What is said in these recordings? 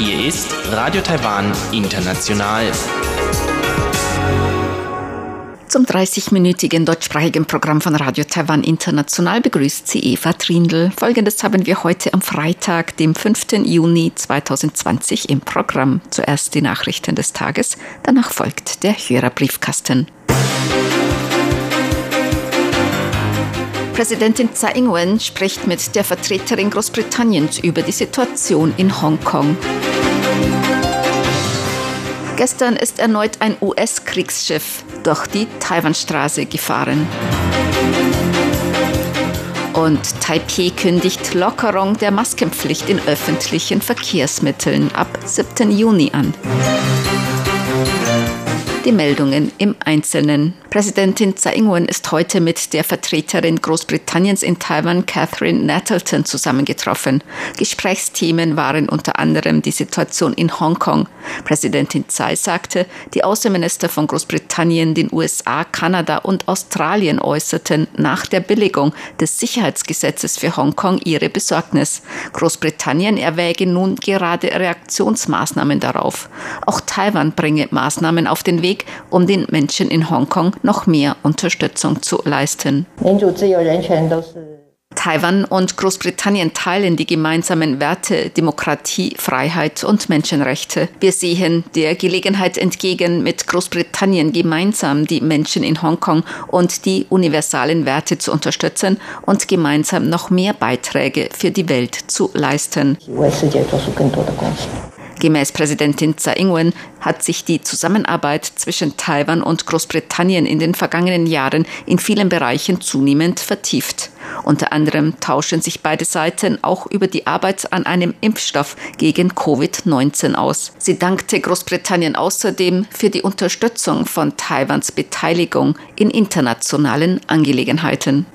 Hier ist Radio Taiwan International. Zum 30-minütigen deutschsprachigen Programm von Radio Taiwan International begrüßt sie Eva Trindl. Folgendes haben wir heute am Freitag, dem 5. Juni 2020 im Programm. Zuerst die Nachrichten des Tages, danach folgt der Hörerbriefkasten. Präsidentin Tsai Ing-wen spricht mit der Vertreterin Großbritanniens über die Situation in Hongkong. Gestern ist erneut ein US-Kriegsschiff durch die Taiwanstraße gefahren. Und Taipei kündigt Lockerung der Maskenpflicht in öffentlichen Verkehrsmitteln ab 7. Juni an. Die Meldungen im Einzelnen. Präsidentin Tsai Ing-wen ist heute mit der Vertreterin Großbritanniens in Taiwan, Catherine Nettleton, zusammengetroffen. Gesprächsthemen waren unter anderem die Situation in Hongkong. Präsidentin Tsai sagte, die Außenminister von Großbritannien, den USA, Kanada und Australien äußerten nach der Billigung des Sicherheitsgesetzes für Hongkong ihre Besorgnis. Großbritannien erwäge nun gerade Reaktionsmaßnahmen darauf. Auch Taiwan bringe Maßnahmen auf den Weg, um den Menschen in Hongkong noch mehr Unterstützung zu leisten. Taiwan und Großbritannien teilen die gemeinsamen Werte Demokratie, Freiheit und Menschenrechte. Wir sehen der Gelegenheit entgegen, mit Großbritannien gemeinsam die Menschen in Hongkong und die universalen Werte zu unterstützen und gemeinsam noch mehr Beiträge für die Welt zu leisten. Gemäß Präsidentin Tsai Ing-wen hat sich die Zusammenarbeit zwischen Taiwan und Großbritannien in den vergangenen Jahren in vielen Bereichen zunehmend vertieft. Unter anderem tauschen sich beide Seiten auch über die Arbeit an einem Impfstoff gegen Covid-19 aus. Sie dankte Großbritannien außerdem für die Unterstützung von Taiwans Beteiligung in internationalen Angelegenheiten.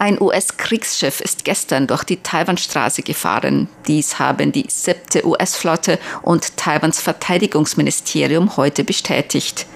Ein US-Kriegsschiff ist gestern durch die Taiwanstraße gefahren. Dies haben die siebte US-Flotte und Taiwans Verteidigungsministerium heute bestätigt.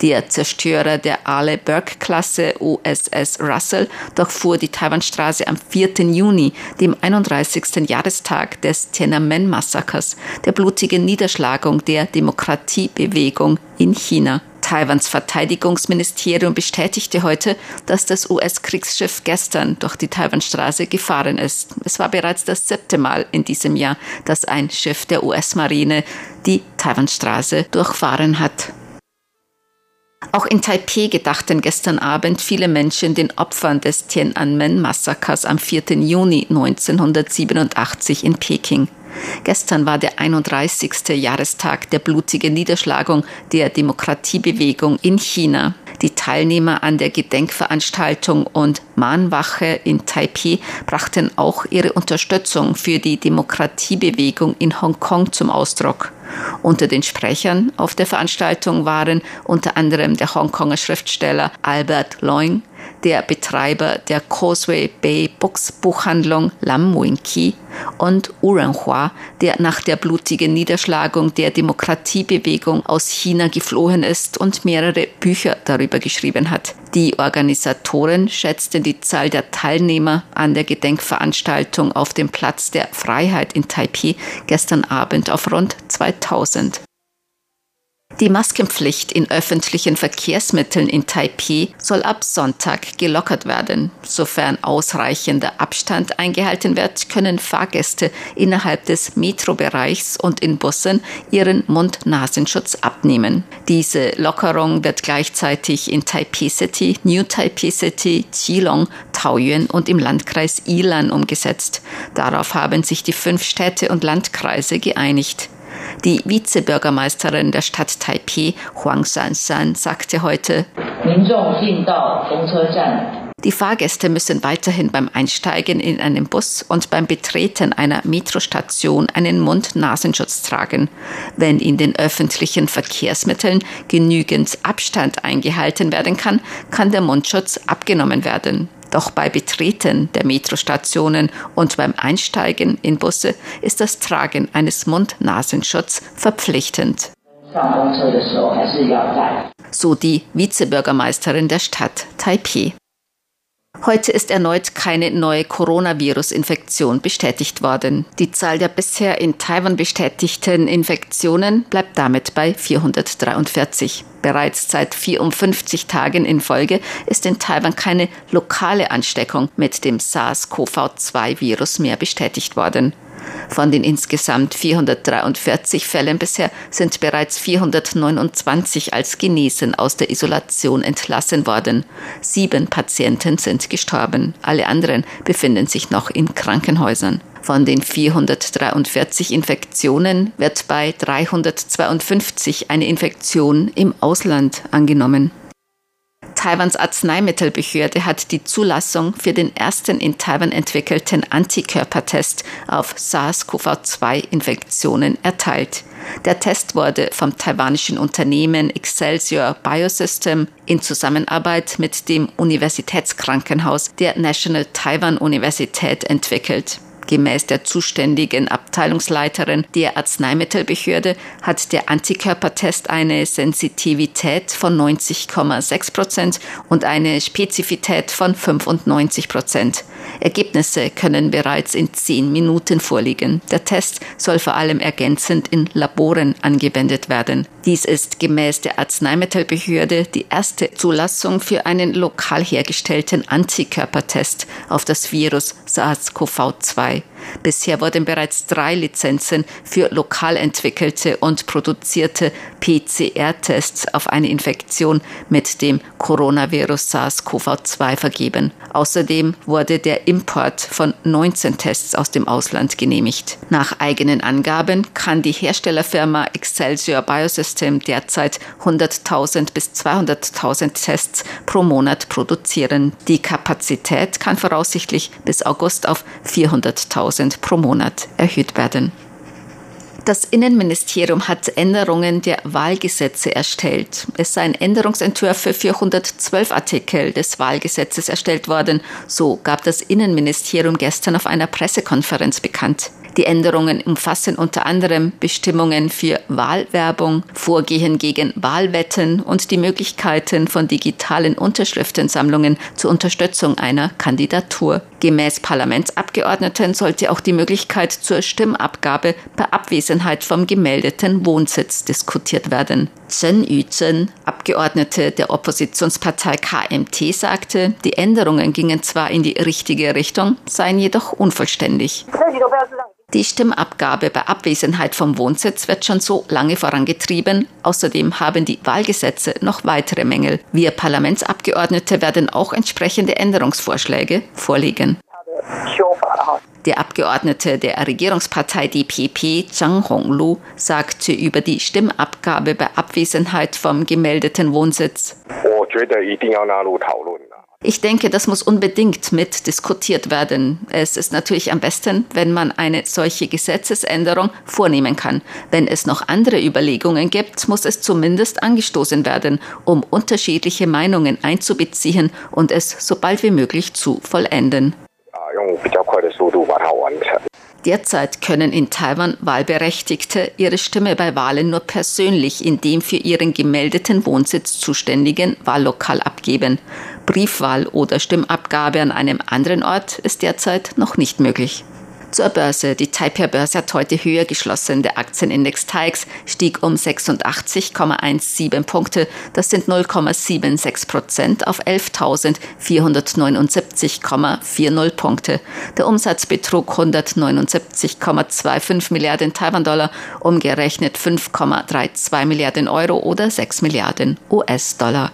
Der Zerstörer der Ale Burke-Klasse USS Russell durchfuhr die Taiwanstraße am 4. Juni, dem 31. Jahrestag des Tiananmen-Massakers, der blutigen Niederschlagung der Demokratiebewegung in China. Taiwans Verteidigungsministerium bestätigte heute, dass das US-Kriegsschiff gestern durch die Taiwanstraße gefahren ist. Es war bereits das siebte Mal in diesem Jahr, dass ein Schiff der US-Marine die Taiwanstraße durchfahren hat. Auch in Taipeh gedachten gestern Abend viele Menschen den Opfern des Tiananmen-Massakers am 4. Juni 1987 in Peking. Gestern war der 31. Jahrestag der blutigen Niederschlagung der Demokratiebewegung in China. Die Teilnehmer an der Gedenkveranstaltung und Mahnwache in Taipei brachten auch ihre Unterstützung für die Demokratiebewegung in Hongkong zum Ausdruck. Unter den Sprechern auf der Veranstaltung waren unter anderem der Hongkonger Schriftsteller Albert Leung, der Betreiber der Causeway Bay Books Buchhandlung Lam Winki und Wu Renhua, der nach der blutigen Niederschlagung der Demokratiebewegung aus China geflohen ist und mehrere Bücher darüber geschrieben hat. Die Organisatoren schätzten die Zahl der Teilnehmer an der Gedenkveranstaltung auf dem Platz der Freiheit in Taipei gestern Abend auf rund 2000. Die Maskenpflicht in öffentlichen Verkehrsmitteln in Taipei soll ab Sonntag gelockert werden. Sofern ausreichender Abstand eingehalten wird, können Fahrgäste innerhalb des Metrobereichs und in Bussen ihren Mund-Nasenschutz abnehmen. Diese Lockerung wird gleichzeitig in Taipei City, New Taipei City, Qilong, Taoyuan und im Landkreis Ilan umgesetzt. Darauf haben sich die fünf Städte und Landkreise geeinigt. Die Vizebürgermeisterin der Stadt Taipei, Huang Sansan, sagte heute, die Fahrgäste müssen weiterhin beim Einsteigen in einen Bus und beim Betreten einer Metrostation einen Mund-Nasenschutz tragen. Wenn in den öffentlichen Verkehrsmitteln genügend Abstand eingehalten werden kann, kann der Mundschutz abgenommen werden. Doch bei Betreten der Metrostationen und beim Einsteigen in Busse ist das Tragen eines Mund-Nasenschutz verpflichtend. So die Vizebürgermeisterin der Stadt Taipei. Heute ist erneut keine neue Coronavirus-Infektion bestätigt worden. Die Zahl der bisher in Taiwan bestätigten Infektionen bleibt damit bei 443. Bereits seit 54 Tagen in Folge ist in Taiwan keine lokale Ansteckung mit dem SARS-CoV-2-Virus mehr bestätigt worden. Von den insgesamt 443 Fällen bisher sind bereits 429 als genesen aus der Isolation entlassen worden. Sieben Patienten sind gestorben. Alle anderen befinden sich noch in Krankenhäusern. Von den 443 Infektionen wird bei 352 eine Infektion im Ausland angenommen. Taiwans Arzneimittelbehörde hat die Zulassung für den ersten in Taiwan entwickelten Antikörpertest auf SARS-CoV-2-Infektionen erteilt. Der Test wurde vom taiwanischen Unternehmen Excelsior Biosystem in Zusammenarbeit mit dem Universitätskrankenhaus der National Taiwan Universität entwickelt. Gemäß der zuständigen Abteilungsleiterin der Arzneimittelbehörde hat der Antikörpertest eine Sensitivität von 90,6 Prozent und eine Spezifität von 95 Prozent. Ergebnisse können bereits in zehn Minuten vorliegen. Der Test soll vor allem ergänzend in Laboren angewendet werden. Dies ist gemäß der Arzneimittelbehörde die erste Zulassung für einen lokal hergestellten Antikörpertest auf das Virus SARS-CoV-2. Bisher wurden bereits drei Lizenzen für lokal entwickelte und produzierte PCR-Tests auf eine Infektion mit dem Coronavirus SARS-CoV-2 vergeben. Außerdem wurde der Import von 19 Tests aus dem Ausland genehmigt. Nach eigenen Angaben kann die Herstellerfirma Excelsior Biosystem derzeit 100.000 bis 200.000 Tests pro Monat produzieren. Die Kapazität kann voraussichtlich bis August auf 400.000 1000 pro Monat erhöht werden. Das Innenministerium hat Änderungen der Wahlgesetze erstellt. Es seien Änderungsentwürfe für 112 Artikel des Wahlgesetzes erstellt worden. So gab das Innenministerium gestern auf einer Pressekonferenz bekannt. Die Änderungen umfassen unter anderem Bestimmungen für Wahlwerbung, Vorgehen gegen Wahlwetten und die Möglichkeiten von digitalen Unterschriftensammlungen zur Unterstützung einer Kandidatur. Gemäß Parlamentsabgeordneten sollte auch die Möglichkeit zur Stimmabgabe bei Abwesenheit vom gemeldeten Wohnsitz diskutiert werden. Chen Yuzhen, Abgeordnete der Oppositionspartei KMT, sagte, die Änderungen gingen zwar in die richtige Richtung, seien jedoch unvollständig. Die Stimmabgabe bei Abwesenheit vom Wohnsitz wird schon so lange vorangetrieben. Außerdem haben die Wahlgesetze noch weitere Mängel. Wir Parlamentsabgeordnete werden auch entsprechende Änderungsvorschläge vorlegen. Der Abgeordnete der Regierungspartei DPP, Zhang Honglu, sagte über die Stimmabgabe bei Abwesenheit vom gemeldeten Wohnsitz. Ich denke, das muss unbedingt mit diskutiert werden. Es ist natürlich am besten, wenn man eine solche Gesetzesänderung vornehmen kann. Wenn es noch andere Überlegungen gibt, muss es zumindest angestoßen werden, um unterschiedliche Meinungen einzubeziehen und es so bald wie möglich zu vollenden. Derzeit können in Taiwan Wahlberechtigte ihre Stimme bei Wahlen nur persönlich in dem für ihren gemeldeten Wohnsitz zuständigen Wahllokal abgeben. Briefwahl oder Stimmabgabe an einem anderen Ort ist derzeit noch nicht möglich. Zur Börse. Die Taipei-Börse hat heute höher geschlossen. Der Aktienindex TAIX stieg um 86,17 Punkte. Das sind 0,76 Prozent auf 11.479,40 Punkte. Der Umsatz betrug 179,25 Milliarden Taiwan-Dollar, umgerechnet 5,32 Milliarden Euro oder 6 Milliarden US-Dollar.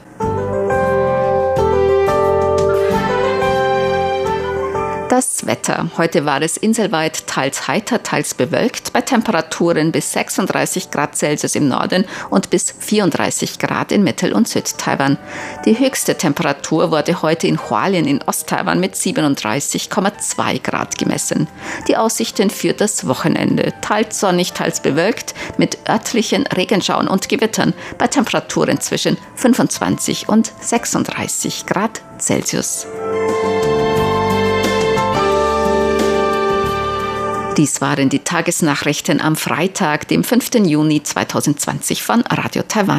Das Wetter. Heute war es inselweit teils heiter, teils bewölkt, bei Temperaturen bis 36 Grad Celsius im Norden und bis 34 Grad in Mittel- und Südtaiwan. Die höchste Temperatur wurde heute in Hualien in Osttaiwan mit 37,2 Grad gemessen. Die Aussichten für das Wochenende. Teils sonnig, teils bewölkt, mit örtlichen Regenschauen und Gewittern bei Temperaturen zwischen 25 und 36 Grad Celsius. Dies waren die Tagesnachrichten am Freitag, dem 5. Juni 2020 von Radio Taiwan.